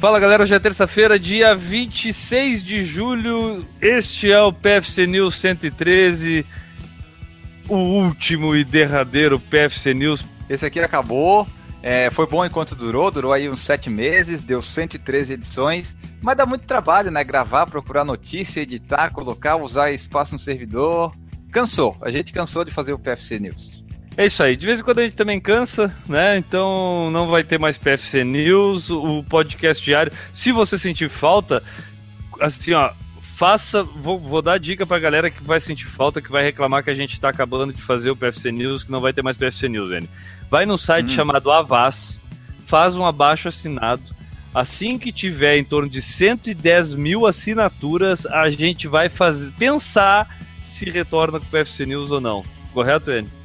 Fala galera, hoje é terça-feira, dia 26 de julho. Este é o PFC News 113, o último e derradeiro PFC News. Esse aqui acabou, é, foi bom enquanto durou, durou aí uns sete meses, deu 113 edições, mas dá muito trabalho, né? Gravar, procurar notícia, editar, colocar, usar espaço no servidor. Cansou, a gente cansou de fazer o PFC News. É isso aí. De vez em quando a gente também cansa, né? Então não vai ter mais PFC News, o podcast diário. Se você sentir falta, assim, ó, faça. Vou, vou dar dica pra galera que vai sentir falta, que vai reclamar que a gente tá acabando de fazer o PFC News, que não vai ter mais PFC News, N. Vai no site hum. chamado Avaz, faz um abaixo assinado. Assim que tiver em torno de 110 mil assinaturas, a gente vai fazer, pensar se retorna com o PFC News ou não. Correto, N?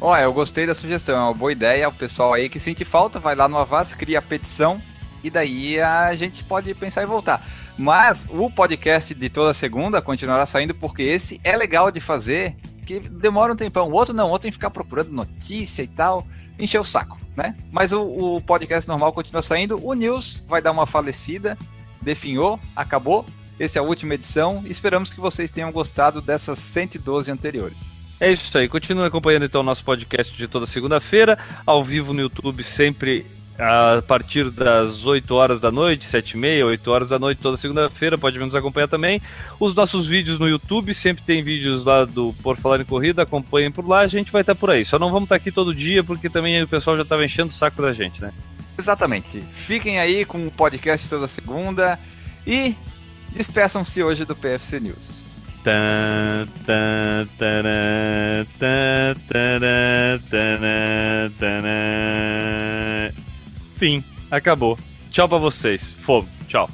Olha, eu gostei da sugestão, é uma boa ideia. O pessoal aí que sente falta, vai lá no Avaz, cria a petição e daí a gente pode pensar em voltar. Mas o podcast de toda segunda continuará saindo porque esse é legal de fazer, que demora um tempão. O outro não, o outro tem que ficar procurando notícia e tal, encher o saco, né? Mas o, o podcast normal continua saindo. O News vai dar uma falecida, definhou, acabou. Essa é a última edição. Esperamos que vocês tenham gostado dessas 112 anteriores. É isso aí. Continue acompanhando então o nosso podcast de toda segunda-feira, ao vivo no YouTube, sempre a partir das 8 horas da noite, 7 e meia, 8 horas da noite, toda segunda-feira, pode nos acompanhar também. Os nossos vídeos no YouTube, sempre tem vídeos lá do Por Falar em Corrida, acompanhem por lá, a gente vai estar por aí. Só não vamos estar aqui todo dia, porque também o pessoal já estava enchendo o saco da gente, né? Exatamente. Fiquem aí com o podcast toda segunda e despeçam-se hoje do PFC News. Fim. Acabou. Tchau pra vocês. Fomos. Tchau.